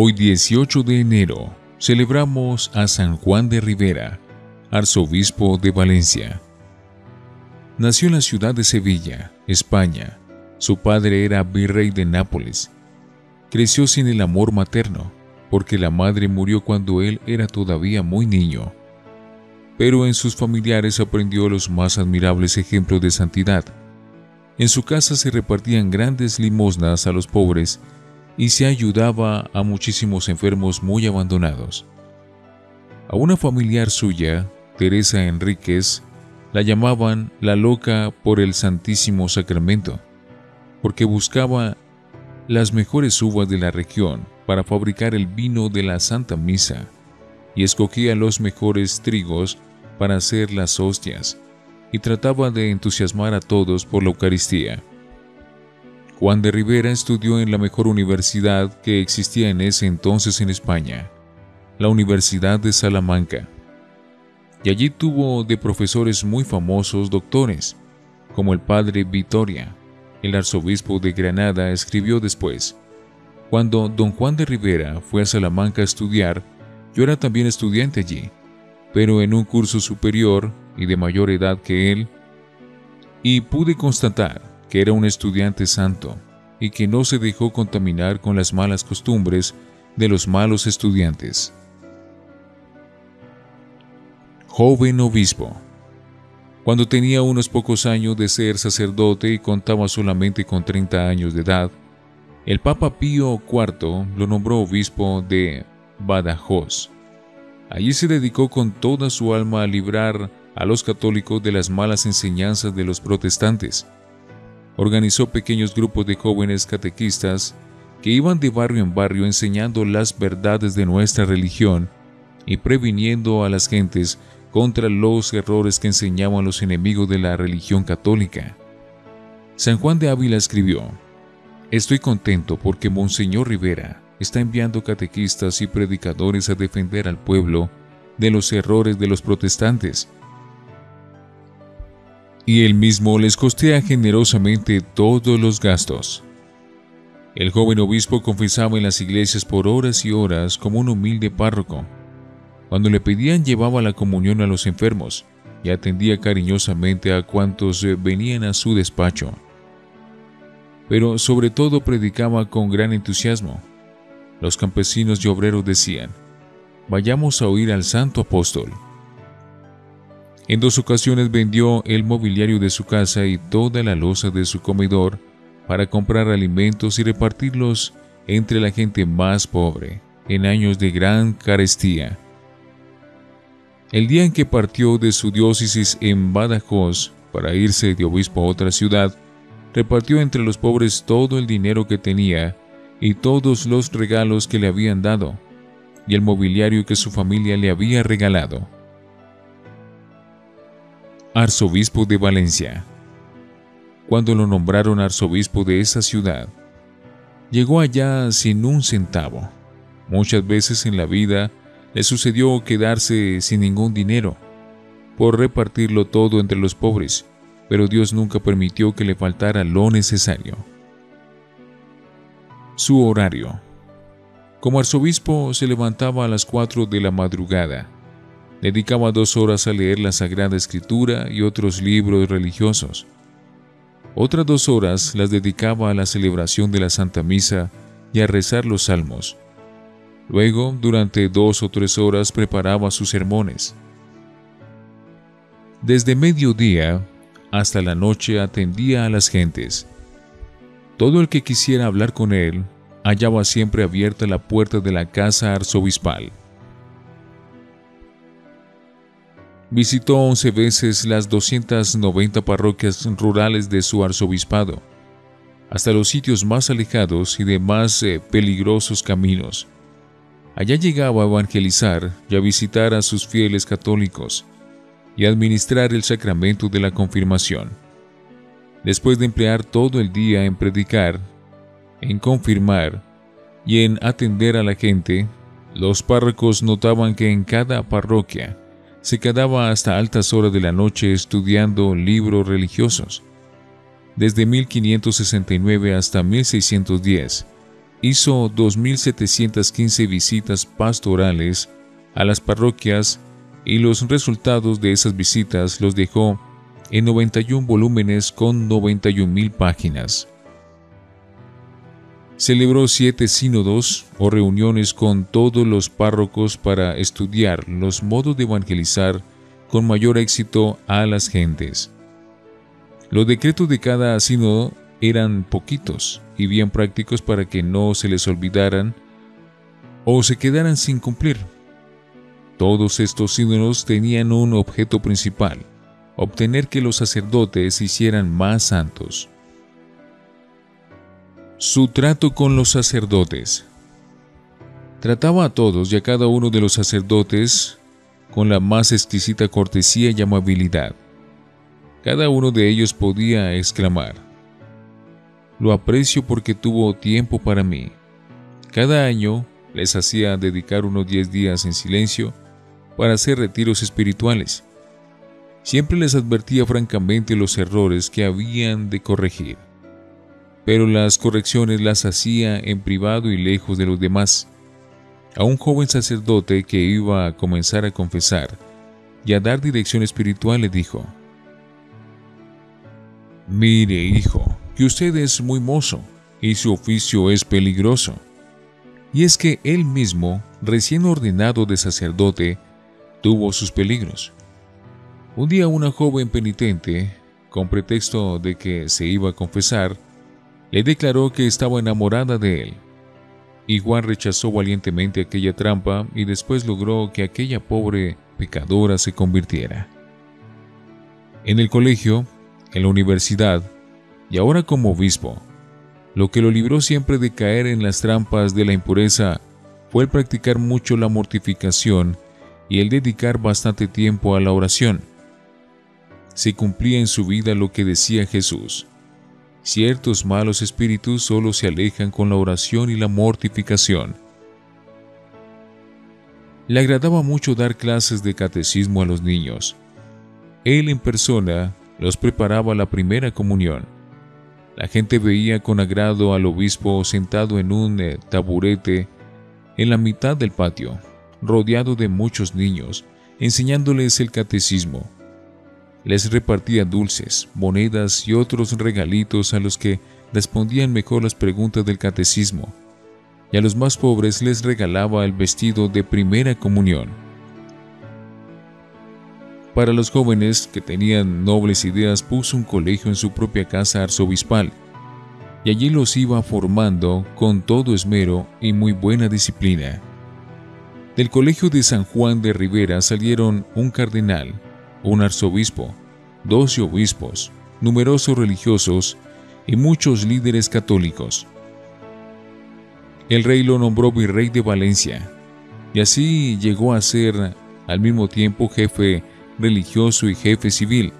Hoy 18 de enero celebramos a San Juan de Rivera, arzobispo de Valencia. Nació en la ciudad de Sevilla, España. Su padre era virrey de Nápoles. Creció sin el amor materno, porque la madre murió cuando él era todavía muy niño. Pero en sus familiares aprendió los más admirables ejemplos de santidad. En su casa se repartían grandes limosnas a los pobres y se ayudaba a muchísimos enfermos muy abandonados. A una familiar suya, Teresa Enríquez, la llamaban la loca por el Santísimo Sacramento, porque buscaba las mejores uvas de la región para fabricar el vino de la Santa Misa y escogía los mejores trigos para hacer las hostias y trataba de entusiasmar a todos por la Eucaristía. Juan de Rivera estudió en la mejor universidad que existía en ese entonces en España, la Universidad de Salamanca. Y allí tuvo de profesores muy famosos doctores, como el padre Vitoria. El arzobispo de Granada escribió después, Cuando don Juan de Rivera fue a Salamanca a estudiar, yo era también estudiante allí, pero en un curso superior y de mayor edad que él, y pude constatar que era un estudiante santo y que no se dejó contaminar con las malas costumbres de los malos estudiantes. Joven obispo. Cuando tenía unos pocos años de ser sacerdote y contaba solamente con 30 años de edad, el Papa Pío IV lo nombró obispo de Badajoz. Allí se dedicó con toda su alma a librar a los católicos de las malas enseñanzas de los protestantes organizó pequeños grupos de jóvenes catequistas que iban de barrio en barrio enseñando las verdades de nuestra religión y previniendo a las gentes contra los errores que enseñaban los enemigos de la religión católica. San Juan de Ávila escribió, Estoy contento porque Monseñor Rivera está enviando catequistas y predicadores a defender al pueblo de los errores de los protestantes y él mismo les costea generosamente todos los gastos. El joven obispo confesaba en las iglesias por horas y horas como un humilde párroco. Cuando le pedían llevaba la comunión a los enfermos y atendía cariñosamente a cuantos eh, venían a su despacho. Pero sobre todo predicaba con gran entusiasmo. Los campesinos y obreros decían, vayamos a oír al santo apóstol. En dos ocasiones vendió el mobiliario de su casa y toda la loza de su comedor para comprar alimentos y repartirlos entre la gente más pobre en años de gran carestía. El día en que partió de su diócesis en Badajoz para irse de obispo a otra ciudad, repartió entre los pobres todo el dinero que tenía y todos los regalos que le habían dado, y el mobiliario que su familia le había regalado arzobispo de Valencia. Cuando lo nombraron arzobispo de esa ciudad, llegó allá sin un centavo. Muchas veces en la vida le sucedió quedarse sin ningún dinero, por repartirlo todo entre los pobres, pero Dios nunca permitió que le faltara lo necesario. Su horario. Como arzobispo se levantaba a las 4 de la madrugada Dedicaba dos horas a leer la Sagrada Escritura y otros libros religiosos. Otras dos horas las dedicaba a la celebración de la Santa Misa y a rezar los salmos. Luego, durante dos o tres horas preparaba sus sermones. Desde mediodía hasta la noche atendía a las gentes. Todo el que quisiera hablar con él hallaba siempre abierta la puerta de la casa arzobispal. Visitó once veces las 290 parroquias rurales de su arzobispado, hasta los sitios más alejados y de más eh, peligrosos caminos. Allá llegaba a evangelizar y a visitar a sus fieles católicos y administrar el sacramento de la confirmación. Después de emplear todo el día en predicar, en confirmar y en atender a la gente, los párrocos notaban que en cada parroquia se quedaba hasta altas horas de la noche estudiando libros religiosos. Desde 1569 hasta 1610, hizo 2.715 visitas pastorales a las parroquias y los resultados de esas visitas los dejó en 91 volúmenes con 91.000 páginas. Celebró siete sínodos o reuniones con todos los párrocos para estudiar los modos de evangelizar con mayor éxito a las gentes. Los decretos de cada sínodo eran poquitos y bien prácticos para que no se les olvidaran o se quedaran sin cumplir. Todos estos sínodos tenían un objeto principal, obtener que los sacerdotes se hicieran más santos. Su trato con los sacerdotes. Trataba a todos y a cada uno de los sacerdotes con la más exquisita cortesía y amabilidad. Cada uno de ellos podía exclamar, lo aprecio porque tuvo tiempo para mí. Cada año les hacía dedicar unos 10 días en silencio para hacer retiros espirituales. Siempre les advertía francamente los errores que habían de corregir, pero las correcciones las hacía en privado y lejos de los demás. A un joven sacerdote que iba a comenzar a confesar y a dar dirección espiritual le dijo, Mire, hijo, que usted es muy mozo y su oficio es peligroso. Y es que él mismo, recién ordenado de sacerdote, tuvo sus peligros. Un día una joven penitente, con pretexto de que se iba a confesar, le declaró que estaba enamorada de él. Juan rechazó valientemente aquella trampa y después logró que aquella pobre pecadora se convirtiera. En el colegio, en la universidad, y ahora como obispo. Lo que lo libró siempre de caer en las trampas de la impureza fue el practicar mucho la mortificación y el dedicar bastante tiempo a la oración. Se cumplía en su vida lo que decía Jesús. Ciertos malos espíritus solo se alejan con la oración y la mortificación. Le agradaba mucho dar clases de catecismo a los niños. Él en persona los preparaba a la primera comunión la gente veía con agrado al obispo sentado en un eh, taburete en la mitad del patio, rodeado de muchos niños, enseñándoles el catecismo. Les repartía dulces, monedas y otros regalitos a los que respondían mejor las preguntas del catecismo, y a los más pobres les regalaba el vestido de primera comunión. Para los jóvenes que tenían nobles ideas puso un colegio en su propia casa arzobispal, y allí los iba formando con todo esmero y muy buena disciplina. Del colegio de San Juan de Rivera salieron un cardenal, un arzobispo, doce obispos, numerosos religiosos y muchos líderes católicos. El rey lo nombró virrey de Valencia, y así llegó a ser al mismo tiempo jefe religioso y jefe civil,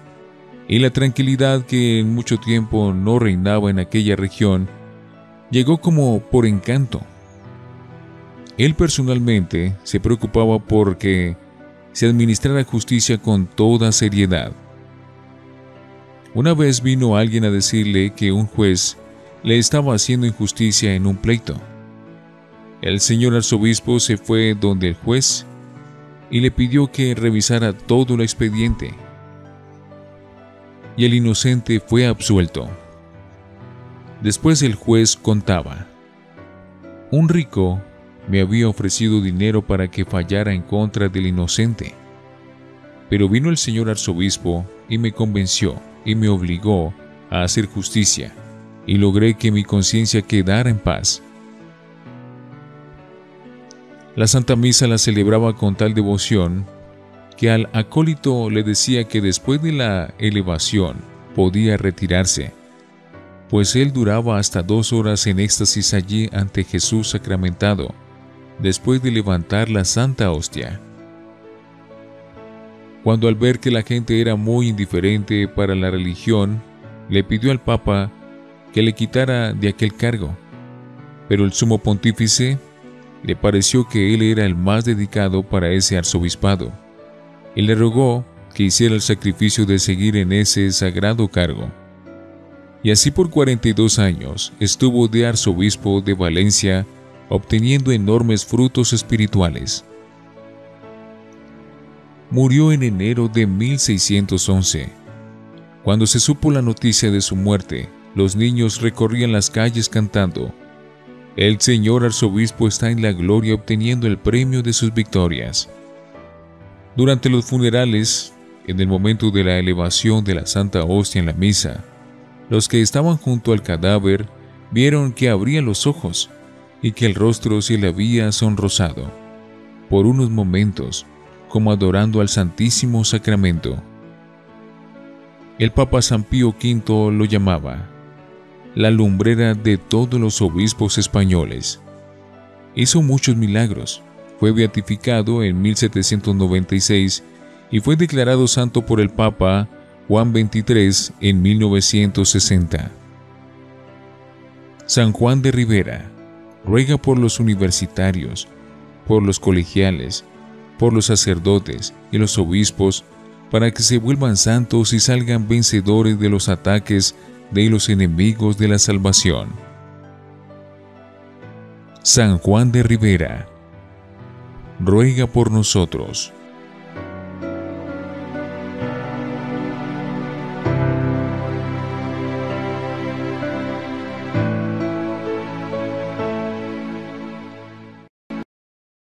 y la tranquilidad que en mucho tiempo no reinaba en aquella región llegó como por encanto. Él personalmente se preocupaba porque se administrara justicia con toda seriedad. Una vez vino alguien a decirle que un juez le estaba haciendo injusticia en un pleito. El señor arzobispo se fue donde el juez y le pidió que revisara todo el expediente. Y el inocente fue absuelto. Después el juez contaba, un rico me había ofrecido dinero para que fallara en contra del inocente. Pero vino el señor arzobispo y me convenció y me obligó a hacer justicia, y logré que mi conciencia quedara en paz. La Santa Misa la celebraba con tal devoción que al acólito le decía que después de la elevación podía retirarse, pues él duraba hasta dos horas en éxtasis allí ante Jesús sacramentado, después de levantar la Santa Hostia. Cuando al ver que la gente era muy indiferente para la religión, le pidió al Papa que le quitara de aquel cargo, pero el sumo pontífice le pareció que él era el más dedicado para ese arzobispado, y le rogó que hiciera el sacrificio de seguir en ese sagrado cargo. y así por 42 años estuvo de arzobispo de Valencia, obteniendo enormes frutos espirituales. Murió en enero de 1611. Cuando se supo la noticia de su muerte, los niños recorrían las calles cantando, El señor arzobispo está en la gloria obteniendo el premio de sus victorias. Durante los funerales, en el momento de la elevación de la Santa Hostia en la misa, los que estaban junto al cadáver vieron que abría los ojos y que el rostro se le había sonrosado. Por unos momentos, como adorando al Santísimo Sacramento. El Papa San Pío V lo llamaba la lumbrera de todos los obispos españoles. Hizo muchos milagros, fue beatificado en 1796 y fue declarado santo por el Papa Juan XXIII en 1960. San Juan de Rivera ruega por los universitarios, por los colegiales, por los sacerdotes y los obispos, para que se vuelvan santos y salgan vencedores de los ataques de los enemigos de la salvación. San Juan de Rivera, ruega por nosotros.